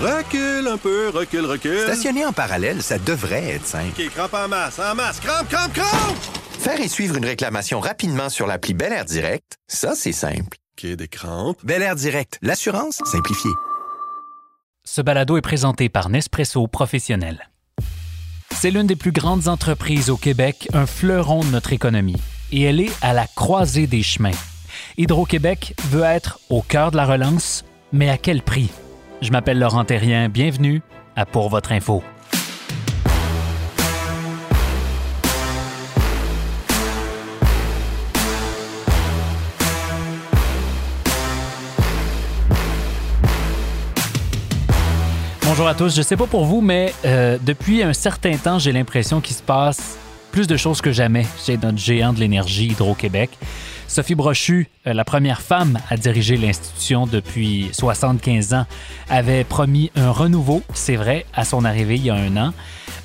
Recule un peu, recule, recule. Stationner en parallèle, ça devrait être simple. OK, crampe en masse, en masse, crampe, crampe, crampe! Faire et suivre une réclamation rapidement sur l'appli Bel Air Direct, ça, c'est simple. OK, des crampes. Bel Air Direct, l'assurance simplifiée. Ce balado est présenté par Nespresso Professionnel. C'est l'une des plus grandes entreprises au Québec, un fleuron de notre économie, et elle est à la croisée des chemins. Hydro-Québec veut être au cœur de la relance, mais à quel prix? Je m'appelle Laurent Terrien, bienvenue à Pour votre info. Bonjour à tous. Je sais pas pour vous, mais euh, depuis un certain temps, j'ai l'impression qu'il se passe plus de choses que jamais chez notre géant de l'énergie Hydro-Québec. Sophie Brochu, euh, la première femme à diriger l'institution depuis 75 ans, avait promis un renouveau, c'est vrai, à son arrivée il y a un an.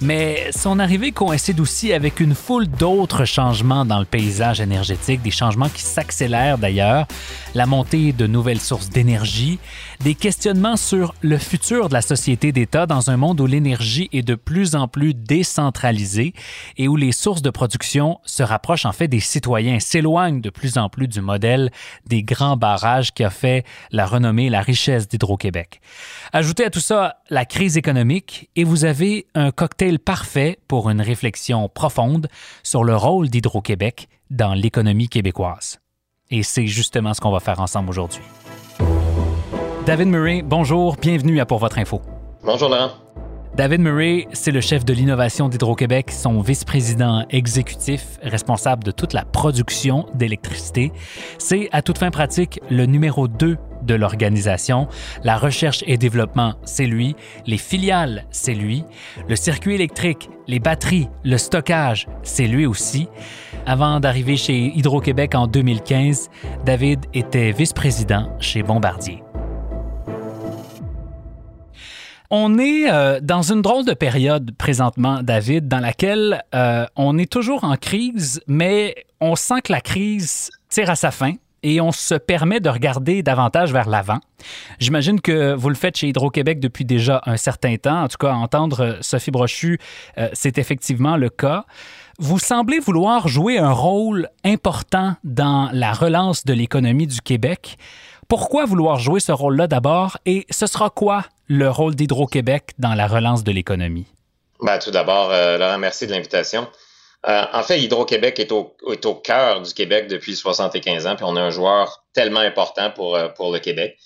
Mais son arrivée coïncide aussi avec une foule d'autres changements dans le paysage énergétique, des changements qui s'accélèrent d'ailleurs, la montée de nouvelles sources d'énergie, des questionnements sur le futur de la société d'État dans un monde où l'énergie est de plus en plus décentralisée et où les sources de production se rapprochent en fait des citoyens, s'éloignent de plus en plus du modèle des grands barrages qui a fait la renommée et la richesse d'Hydro-Québec. Ajoutez à tout ça la crise économique et vous avez un cocktail parfait pour une réflexion profonde sur le rôle d'Hydro-Québec dans l'économie québécoise? Et c'est justement ce qu'on va faire ensemble aujourd'hui. David Murray, bonjour, bienvenue à Pour votre info. Bonjour Laurent. David Murray, c'est le chef de l'innovation d'Hydro-Québec, son vice-président exécutif responsable de toute la production d'électricité. C'est, à toute fin pratique, le numéro 2 de l'organisation. La recherche et développement, c'est lui. Les filiales, c'est lui. Le circuit électrique, les batteries, le stockage, c'est lui aussi. Avant d'arriver chez Hydro-Québec en 2015, David était vice-président chez Bombardier. On est euh, dans une drôle de période présentement, David, dans laquelle euh, on est toujours en crise, mais on sent que la crise tire à sa fin et on se permet de regarder davantage vers l'avant. J'imagine que vous le faites chez Hydro-Québec depuis déjà un certain temps. En tout cas, entendre Sophie Brochu, euh, c'est effectivement le cas. Vous semblez vouloir jouer un rôle important dans la relance de l'économie du Québec. Pourquoi vouloir jouer ce rôle-là d'abord et ce sera quoi le rôle d'Hydro-Québec dans la relance de l'économie? Ben, tout d'abord, euh, Laurent, merci de l'invitation. Euh, en fait, Hydro-Québec est au, est cœur du Québec depuis 75 ans, puis on a un joueur tellement important pour, euh, le Québec.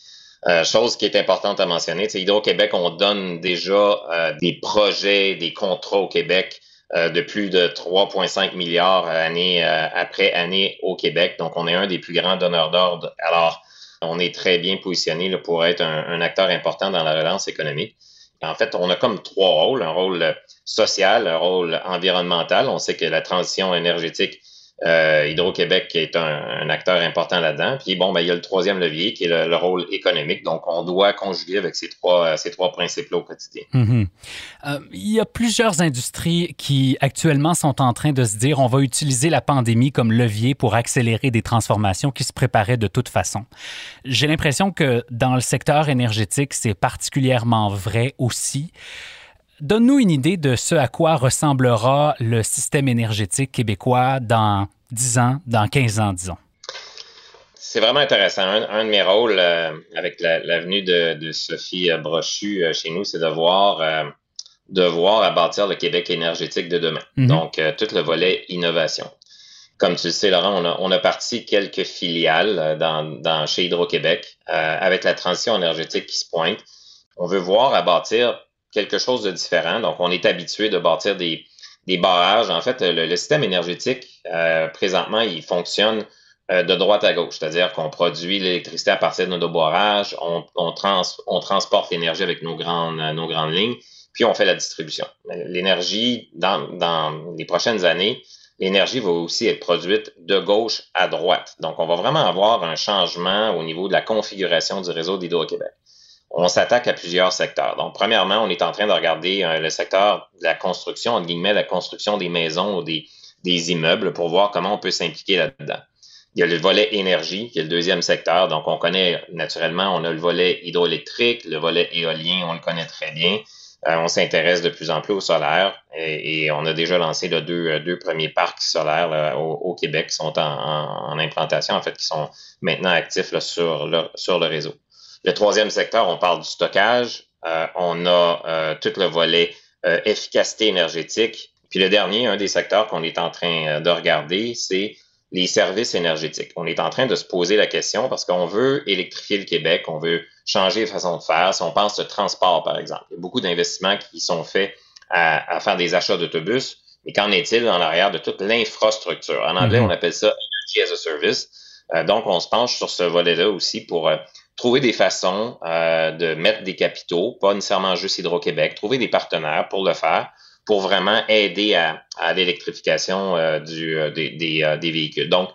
Euh, chose qui est importante à mentionner, c'est Hydro-Québec, on donne déjà des projets, des contrats au Québec de plus de 3,5 milliards année après année au Québec. Donc, on est un des plus grands donneurs d'ordre. Alors, on est très bien positionné là, pour être un, un, acteur important dans la relance économique. En fait, on a comme trois rôles. Un rôle social, un rôle environnemental. On sait que la transition énergétique euh, Hydro-Québec est un, acteur important là-dedans. Puis bon, ben, il y a le troisième levier qui est le, le, rôle économique. Donc, on doit conjuguer avec ces trois, ces trois principes-là au quotidien. Mm -hmm. euh, il y a plusieurs industries qui actuellement sont en train de se dire on va utiliser la pandémie comme levier pour accélérer des transformations qui se préparaient de toute façon. J'ai l'impression que dans le secteur énergétique, c'est particulièrement vrai aussi. Donne-nous une idée de ce à quoi ressemblera le système énergétique québécois dans 10 ans, dans 15 ans, disons. C'est vraiment intéressant. Un, un, de mes rôles euh, avec la, la venue de, de, Sophie Brochu euh, chez nous, c'est de voir, euh, de voir à bâtir le Québec énergétique de demain. -hmm. Donc, euh, tout le volet innovation. Comme tu le sais, Laurent, on a, on a parti quelques filiales dans, dans chez Hydro-Québec avec la transition énergétique qui se pointe. On veut voir à bâtir quelque chose de différent. Donc, on est habitué de bâtir des, barrages. En fait, le, système énergétique, euh, présentement, il fonctionne euh, de droite à gauche, c'est-à-dire qu'on produit l'électricité à partir de nos barrages, on, on, trans, on transporte l'énergie avec nos grandes, nos grandes lignes, puis on fait la distribution. L'énergie, dans, dans les prochaines années, l'énergie va aussi être produite de gauche à droite. Donc, on va vraiment avoir un changement au niveau de la configuration du réseau d'Hydro-Québec on s'attaque à plusieurs secteurs. Donc, premièrement, on est en train de regarder euh, le secteur de la construction, entre guillemets, la construction des maisons ou des, immeubles pour voir comment on peut s'impliquer là-dedans. il y a le volet énergie, qui est le deuxième secteur. Donc, on connaît naturellement, on a le volet hydroélectrique, le volet éolien, on le connaît très bien. Euh, on s'intéresse de plus en plus au solaire et, on a déjà lancé le deux, euh, premiers parcs solaires au, Québec qui sont en, implantation, en fait, qui sont maintenant actifs sur le réseau. Le troisième secteur, on parle du stockage. Euh, on a tout le volet efficacité énergétique. Puis le dernier, un des secteurs qu'on est en train de regarder, c'est les services énergétiques. On est en train de se poser la question parce qu'on veut électrifier le Québec, on veut changer les façons de faire. Si on pense au transport, par exemple, il y a beaucoup d'investissements qui sont faits à, faire des achats d'autobus, mais qu'en est-il dans l'arrière de toute l'infrastructure? En anglais, mm-hmm. on appelle ça Energy as a Service. Euh, donc, on se penche sur ce volet-là aussi pour euh, trouver des façons euh, de mettre des capitaux, pas nécessairement juste Hydro-Québec, trouver des partenaires pour le faire pour vraiment aider à, l'électrification euh, euh, des, euh, des, véhicules. Donc,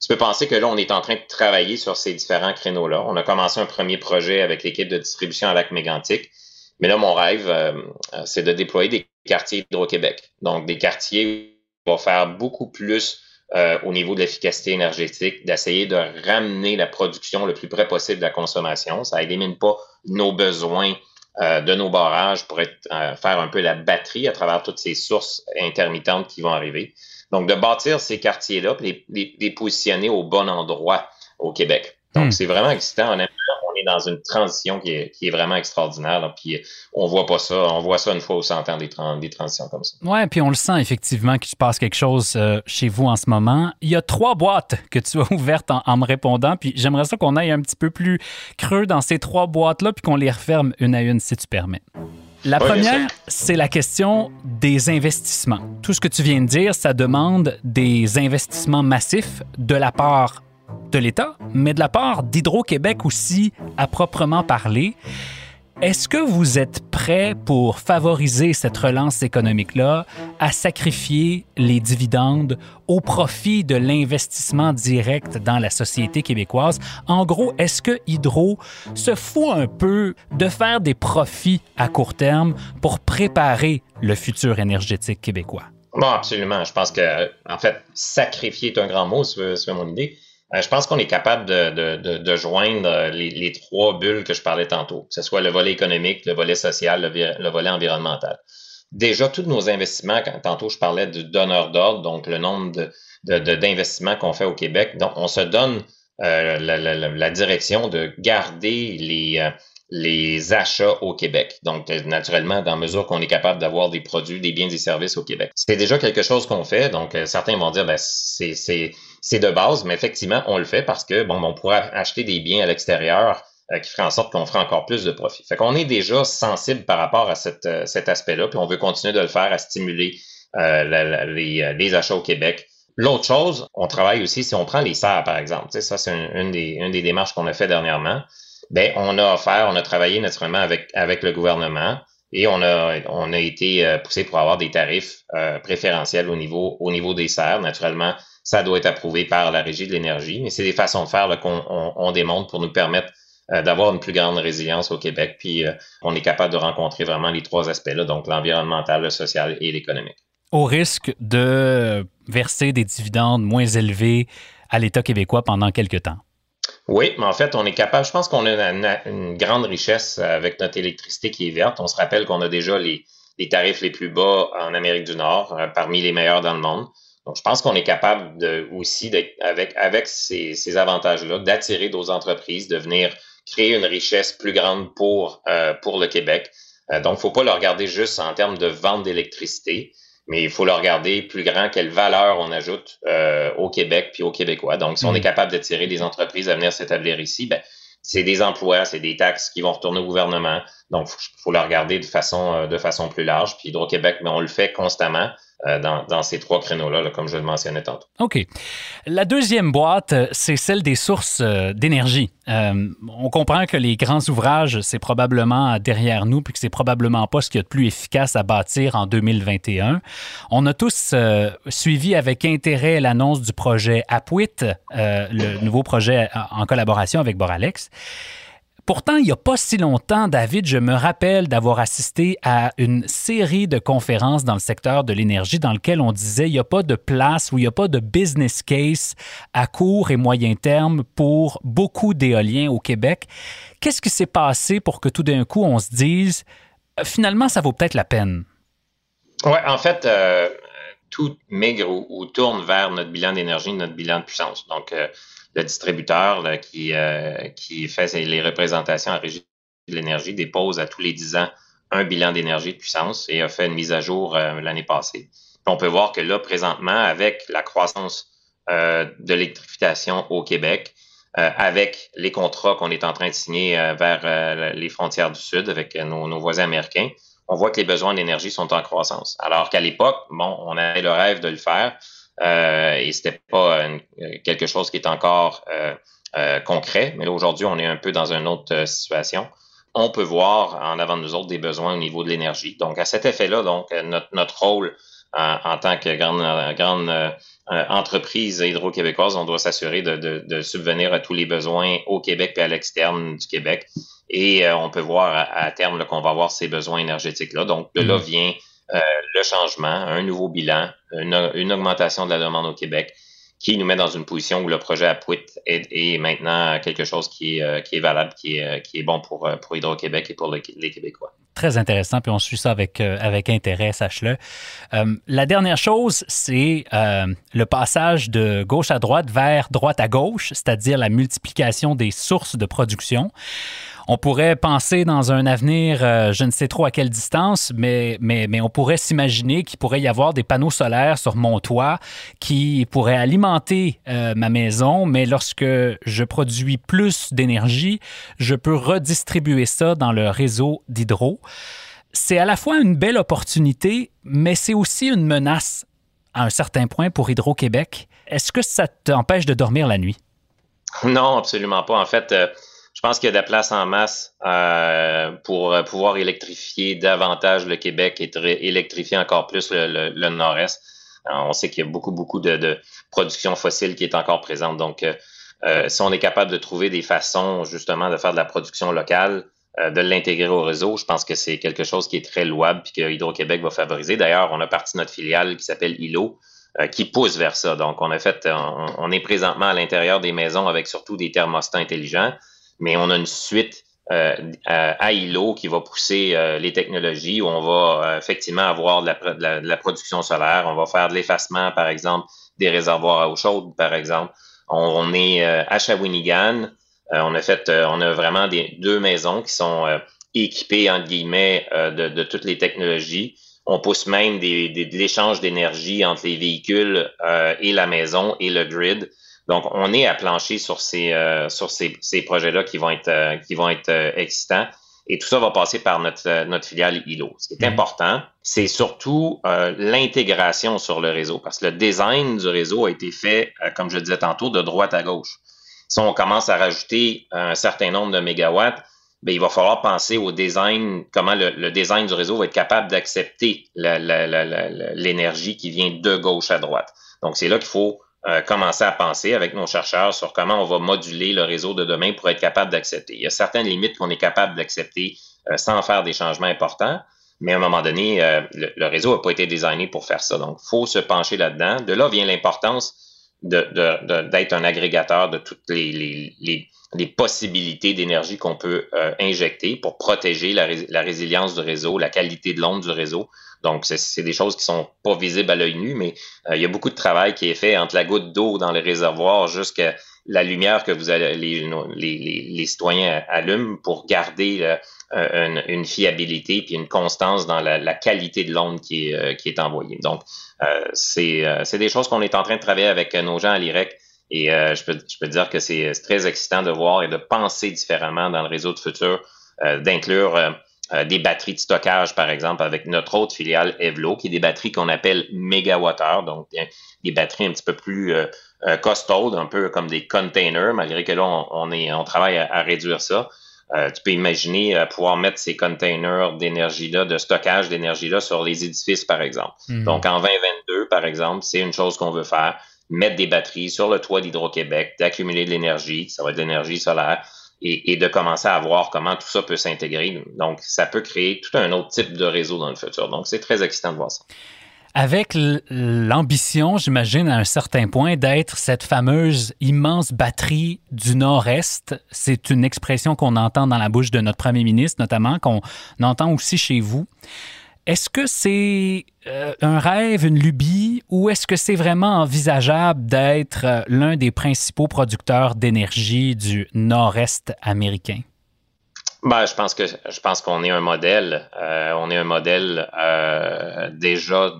tu peux penser que là, on est en train de travailler sur ces différents créneaux-là. On a commencé un premier projet avec l'équipe de distribution à lac mégantic. Mais là, mon rêve, c'est de déployer des quartiers Hydro-Québec. Donc, des quartiers qui vont faire beaucoup plus au niveau de l'efficacité énergétique, d'essayer de ramener la production le plus près possible de la consommation. Ça élimine pas nos besoins euh, de nos barrages pour être, euh, faire un peu la batterie à travers toutes ces sources intermittentes qui vont arriver. Donc, de bâtir ces quartiers-là, les, les, les, positionner au bon endroit au Québec. Donc, hmm. c'est vraiment excitant. Dans une transition qui est, qui est vraiment extraordinaire. Là, puis, on voit pas ça. On voit ça une fois au 100 ans, des, des transitions comme ça. Oui, puis on le sent effectivement qu'il se passe quelque chose euh, chez vous en ce moment. Il y a trois boîtes que tu as ouvertes en, me répondant. Puis, j'aimerais ça qu'on aille un petit peu plus creux dans ces trois boîtes-là, puis qu'on les referme une à une, si tu permets. La première, c'est la question des investissements. Tout ce que tu viens de dire, ça demande des investissements massifs de la part de l'État, mais de la part d'Hydro-Québec aussi, à proprement parler. Est-ce que vous êtes prêt pour favoriser cette relance économique-là à sacrifier les dividendes au profit de l'investissement direct dans la société québécoise? En gros, est-ce que Hydro se fout un peu de faire des profits à court terme pour préparer le futur énergétique québécois? Absolument. Je pense que, en fait, sacrifier est un grand mot, c'est mon idée. Euh, je pense qu'on est capable de, de, de, joindre euh, les, les, trois bulles que je parlais tantôt, que ce soit le volet économique, le volet social, le, volet environnemental. Déjà, tous nos investissements, quand, tantôt je parlais de donneur d'ordre, donc le nombre d'investissements qu'on fait au Québec, donc on se donne euh, la, la, la, direction de garder les, euh, les achats au Québec. Donc, naturellement, dans mesure qu'on est capable d'avoir des produits, des biens et services au Québec. C'est déjà quelque chose qu'on fait. Donc, certains vont dire, ben, c'est c'est de base, mais effectivement, on le fait parce que, bon, on pourrait acheter des biens à l'extérieur euh, qui ferait en sorte qu'on ferait encore plus de profit. Fait qu'on est déjà sensible par rapport à cette, euh, cet aspect-là, puis on veut continuer de le faire à stimuler euh, les, achats au Québec. L'autre chose, on travaille aussi, si on prend les serres, par exemple, ça, c'est une, des, une des démarches qu'on a fait dernièrement. Ben, on a offert, on a travaillé naturellement avec, avec le gouvernement et on a, on a été poussé pour avoir des tarifs préférentiels au niveau, au niveau des serres. Naturellement, ça doit être approuvé par la Régie de l'énergie, mais c'est des façons de faire qu'on on, démontre pour nous permettre euh, d'avoir une plus grande résilience au Québec, puis euh, on est capable de rencontrer vraiment les trois aspects-là, donc l'environnemental, le social et l'économique. Au risque de verser des dividendes moins élevés à l'État québécois pendant quelques temps? Oui, mais en fait, on est capable, je pense qu'on a une, grande richesse avec notre électricité qui est verte. On se rappelle qu'on a déjà les, tarifs les plus bas en Amérique du Nord, euh, parmi les meilleurs dans le monde. Donc, je pense qu'on est capable de, aussi, avec, avec ces, ces avantages-là, d'attirer d'autres entreprises, de venir créer une richesse plus grande pour, euh, pour le Québec. Euh, donc, il ne faut pas le regarder juste en termes de vente d'électricité, mais il faut le regarder plus grand, quelle valeur on ajoute euh, au Québec puis aux Québécois. Donc, si on est mm. capable d'attirer des entreprises à venir s'établir ici, ben, c'est des emplois, c'est des taxes qui vont retourner au gouvernement. Donc, il faut, le regarder de façon, de façon plus large. Puis Hydro-Québec, mais ben, on le fait constamment. Euh, dans, ces trois créneaux-là, comme je le mentionnais tantôt. OK. La deuxième boîte, euh, c'est celle des sources euh, d'énergie. on comprend que les grands ouvrages, c'est probablement derrière nous, puis que c'est probablement pas ce qu'il y a de plus efficace à bâtir en 2021. On a tous suivi avec intérêt l'annonce du projet Apwit, le nouveau projet en collaboration avec Boralex. Pourtant, il n'y a pas si longtemps, David, je me rappelle d'avoir assisté à une série de conférences dans le secteur de l'énergie dans lequel on disait il n'y a pas de place ou il n'y a pas de business case à court et moyen terme pour beaucoup d'éoliens au Québec. Qu'est-ce qui s'est passé pour que tout d'un coup on se dise finalement ça vaut peut-être la peine? Oui, en fait, euh, tout migre ou, tourne vers notre bilan d'énergie, notre bilan de puissance. Donc, euh, le distributeur qui, euh, qui fait les représentations en régie de l'énergie dépose à tous les 10 ans un bilan d'énergie de puissance et a fait une mise à jour l'année passée. On peut voir que là, présentement, avec la croissance de l'électrification au Québec, avec les contrats qu'on est en train de signer vers les frontières du Sud avec nos voisins américains, on voit que les besoins d'énergie sont en croissance. Alors qu'à l'époque, bon, on avait le rêve de le faire euh, et c'était pas euh, quelque chose qui est encore euh, euh, concret. Mais aujourd'hui, on est un peu dans une autre situation. On peut voir en avant de nous autres des besoins au niveau de l'énergie. Donc, à cet effet-là, donc notre, notre rôle en, tant que grande, grande entreprise hydro-québécoise, on doit s'assurer de, de, de, subvenir à tous les besoins au Québec et à l'externe du Québec et euh, on peut voir à, terme qu'on va avoir ces besoins énergétiques-là. Donc, de là mm. vient euh, le changement, un nouveau bilan, une, augmentation de la demande au Québec qui nous met dans une position où le projet à est, maintenant quelque chose qui est, euh, valable, qui est, qui est bon pour, Hydro-Québec et pour les Québécois. Très intéressant, puis on suit ça avec intérêt, sache-le. la dernière chose, c'est le passage de gauche à droite vers droite à gauche, c'est-à-dire la multiplication des sources de production. On pourrait penser dans un avenir, euh, je ne sais trop à quelle distance, mais, on pourrait s'imaginer qu'il pourrait y avoir des panneaux solaires sur mon toit qui pourraient alimenter euh, ma maison, mais lorsque je produis plus d'énergie, je peux redistribuer ça dans le réseau d'hydro. C'est à la fois une belle opportunité, mais c'est aussi une menace à un certain point pour Hydro-Québec. Est-ce que ça t'empêche de dormir la nuit? Non, absolument pas. En fait, euh, je pense qu'il y a de la place en masse euh, pour pouvoir électrifier davantage le Québec et électrifier encore plus le, Nord-Est. On sait qu'il y a beaucoup, beaucoup de, production fossile qui est encore présente. Donc, euh, euh, si on est capable de trouver des façons justement de faire de la production locale, de l'intégrer au réseau, je pense que c'est quelque chose qui est très louable et que Hydro-Québec va favoriser. D'ailleurs, on a parti notre filiale qui s'appelle ILO, qui pousse vers ça. Donc, on a fait, on est présentement à l'intérieur des maisons avec surtout des thermostats intelligents mais on a une suite euh, à ILO qui va pousser euh, les technologies où on va euh, effectivement avoir de la, production solaire, on va faire de l'effacement, par exemple, des réservoirs à eau chaude, par exemple. On, est à Shawinigan, on a fait, on a vraiment des, deux maisons qui sont équipées, entre guillemets, de, toutes les technologies. On pousse même des, de l'échange d'énergie entre les véhicules et la maison et le grid. Donc, on est à plancher sur ces, euh, sur ces, ces projets-là qui vont être, euh, qui vont être euh, excitants. Et tout ça va passer par notre, notre filiale ILO. Ce qui est mhm. important, c'est surtout l'intégration sur le réseau, parce que le design du réseau a été fait, comme je disais tantôt, de droite à gauche. Si on commence à rajouter un certain nombre de mégawatts, bien, il va falloir penser au design, comment le, le design du réseau va être capable d'accepter l'énergie qui vient de gauche à droite. Donc, c'est là qu'il faut euh, commencer à penser avec nos chercheurs sur comment on va moduler le réseau de demain pour être capable d'accepter. Il y a certaines limites qu'on est capable d'accepter euh, sans faire des changements importants, mais à un moment donné, euh, le, réseau n'a pas été designé pour faire ça. Donc, il faut se pencher là-dedans. De là vient l'importance d'être un agrégateur de toutes les, les, les, les possibilités d'énergie qu'on peut injecter pour protéger la, la, résilience du réseau, la qualité de l'onde du réseau. Donc, c'est des choses qui sont pas visibles à l'œil nu, mais euh, il y a beaucoup de travail qui est fait entre la goutte d'eau dans le réservoir jusqu'à la lumière que vous allez, les, les, les, citoyens allument pour garder euh, une, fiabilité puis une constance dans la, qualité de l'onde qui est, euh, qui est envoyée. Donc, c'est des choses qu'on est en train de travailler avec nos gens à l'IREC. Et je, peux, je peux dire que c'est très excitant de voir et de penser différemment dans le réseau de futur, d'inclure euh, des batteries de stockage, par exemple, avec notre autre filiale Evlo, qui est des batteries qu'on appelle mégawattheures, donc des, batteries un petit peu plus euh, euh, costaudes, un peu comme des containers, malgré que là, on, est, on travaille à, réduire ça. tu peux imaginer pouvoir mettre ces containers d'énergie-là, de stockage d'énergie-là sur les édifices, par exemple. Hmm. Donc, en 2022, par exemple, c'est une chose qu'on veut faire, mettre des batteries sur le toit d'Hydro-Québec, d'accumuler de l'énergie, ça va être de l'énergie solaire, et, de commencer à voir comment tout ça peut s'intégrer. Donc, ça peut créer tout un autre type de réseau dans le futur. Donc, c'est très excitant de voir ça. Avec l'ambition, j'imagine, à un certain point, d'être cette fameuse immense batterie du Nord-Est. C'est une expression qu'on entend dans la bouche de notre premier ministre, notamment, qu'on entend aussi chez vous. Est-ce que c'est euh, un rêve, une lubie, ou est-ce que c'est vraiment envisageable d'être euh, l'un des principaux producteurs d'énergie du nord-est américain? Ben, je pense que je pense qu'on est un modèle. Euh, on est un modèle déjà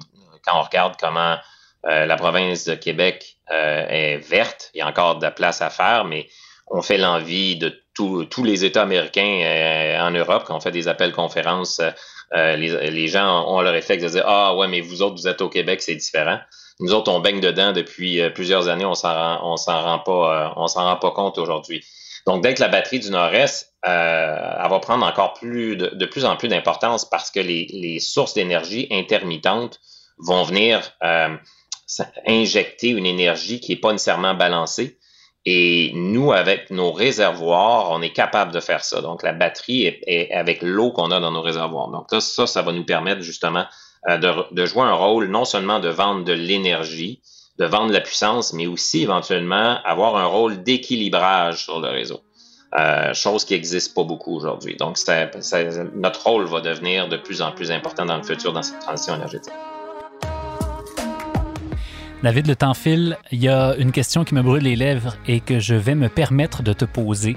quand on regarde comment la province de Québec est verte. Il y a encore de la place à faire, mais on fait l'envie de tous les États américains en Europe quand on fait des appels conférences euh, les, gens ont leur réflexe de dire Ah ouais, mais vous autres, vous êtes au Québec, c'est différent. Nous autres, on baigne dedans depuis euh, plusieurs années, on s'en rend, s'en rend pas, euh, on s'en rend pas compte aujourd'hui. Donc, d'être la batterie du Nord-Est, elle va prendre encore plus de, plus en plus d'importance parce que les, sources d'énergie intermittentes vont venir injecter une énergie qui n'est pas nécessairement balancée. Et nous, avec nos réservoirs, on est capable de faire ça. Donc, la batterie est, avec l'eau qu'on a dans nos réservoirs. Donc, ça, ça, va nous permettre justement euh, de, jouer un rôle non seulement de vendre de l'énergie, de vendre la puissance, mais aussi éventuellement avoir un rôle d'équilibrage sur le réseau. Euh, chose qui n'existe pas beaucoup aujourd'hui. Donc, notre rôle va devenir de plus en plus important dans le futur dans cette transition énergétique. David, le temps file. Il y a une question qui me brûle les lèvres et que je vais me permettre de te poser.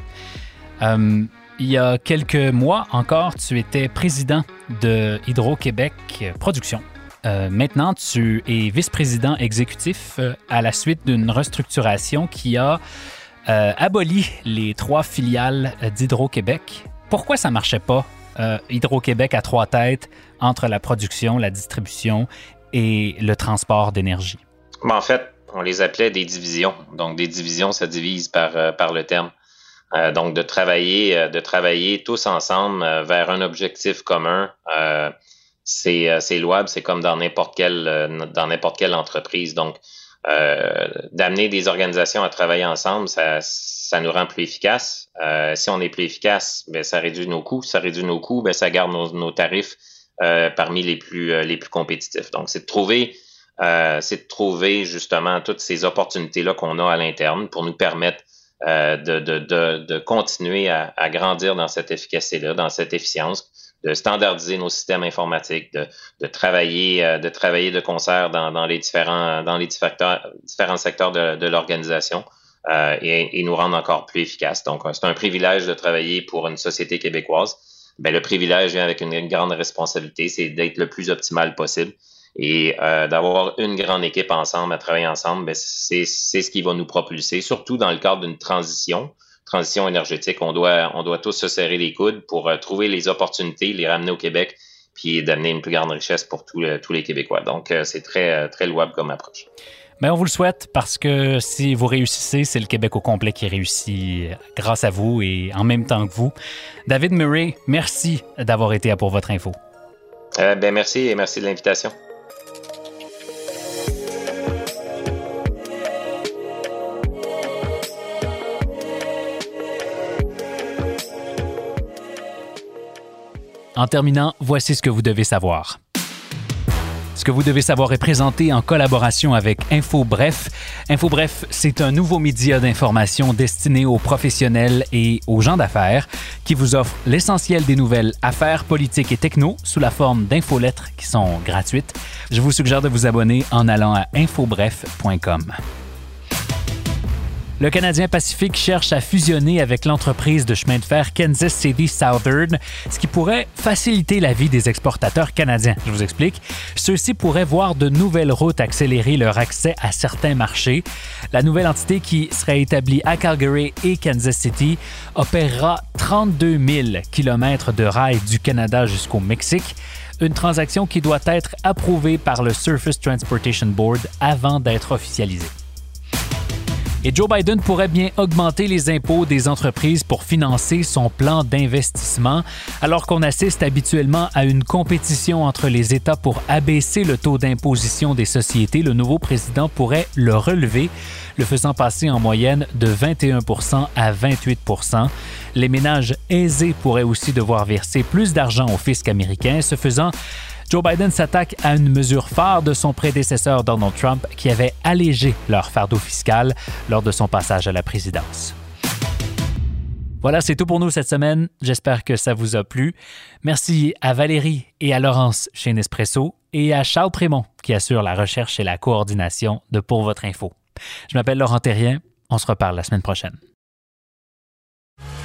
Euh, il y a quelques mois encore, tu étais président de Hydro-Québec Production. Euh, maintenant, tu es vice-président exécutif euh, à la suite d'une restructuration qui a aboli les trois filiales d'Hydro-Québec. Pourquoi ça marchait pas, Hydro-Québec à trois têtes, entre la production, la distribution et le transport d'énergie? Ben, en fait, on les appelait des divisions. Donc, des divisions, ça divise par, euh, par le terme. Euh, donc, de travailler, euh, de travailler tous ensemble vers un objectif commun, c'est louable. C'est comme dans n'importe quelle, dans n'importe quelle entreprise. Donc, d'amener des organisations à travailler ensemble, ça, ça nous rend plus efficaces. si on est plus efficace, ben, ça réduit nos coûts. Ça réduit nos coûts, ben, ça garde nos, nos tarifs parmi les plus, les plus compétitifs. Donc, c'est de trouver euh, c'est de trouver justement toutes ces opportunités-là qu'on a à l'interne pour nous permettre euh, de, de, de, continuer à, grandir dans cette efficacité-là, dans cette efficience, de standardiser nos systèmes informatiques, de, de travailler, euh, de travailler de concert dans, les différents, dans les différents, secteurs de, l'organisation. Et, nous rendre encore plus efficaces. Donc, c'est un privilège de travailler pour une société québécoise. Ben, le privilège vient avec une grande responsabilité, c'est d'être le plus optimal possible. Et euh, d'avoir une grande équipe ensemble, à travailler ensemble, ben, c'est ce qui va nous propulser, surtout dans le cadre d'une transition, transition énergétique. On doit, on doit tous se serrer les coudes pour euh, trouver les opportunités, les ramener au Québec, puis d'amener une plus grande richesse pour tous les Québécois. Donc, euh, c'est très, très louable comme approche. Mais on vous le souhaite parce que si vous réussissez, c'est le Québec au complet qui réussit grâce à vous et en même temps que vous. David Murray, merci d'avoir été à pour votre info. ben merci et merci de l'invitation. En terminant, voici ce que vous devez savoir. Ce que vous devez savoir est présenté en collaboration avec InfoBref. InfoBref, c'est un nouveau média d'information destiné aux professionnels et aux gens d'affaires qui vous offre l'essentiel des nouvelles affaires, politiques et techno sous la forme d'infolettres qui sont gratuites. Je vous suggère de vous abonner en allant à infobref.com. Le Canadien Pacifique cherche à fusionner avec l'entreprise de chemin de fer Kansas City Southern, ce qui pourrait faciliter la vie des exportateurs canadiens. Je vous explique. Ceux-ci pourraient voir de nouvelles routes accélérer leur accès à certains marchés. La nouvelle entité qui serait établie à Calgary et Kansas City opérera 32 000 km de rails du Canada jusqu'au Mexique une transaction qui doit être approuvée par le Surface Transportation Board avant d'être officialisée. Et Joe Biden pourrait bien augmenter les impôts des entreprises pour financer son plan d'investissement. Alors qu'on assiste habituellement à une compétition entre les États pour abaisser le taux d'imposition des sociétés, le nouveau président pourrait le relever, le faisant passer en moyenne de 21% à 28% Les ménages aisés pourraient aussi devoir verser plus d'argent au fisc américain. Ce faisant, Joe Biden s'attaque à une mesure phare de son prédécesseur Donald Trump qui avait allégé leur fardeau fiscal lors de son passage à la présidence. Voilà, c'est tout pour nous cette semaine. J'espère que ça vous a plu. Merci à Valérie et à Laurence chez Nespresso et à Charles Prémont qui assure la recherche et la coordination de Pour votre info. Je m'appelle Laurent Terrien. On se reparle la semaine prochaine.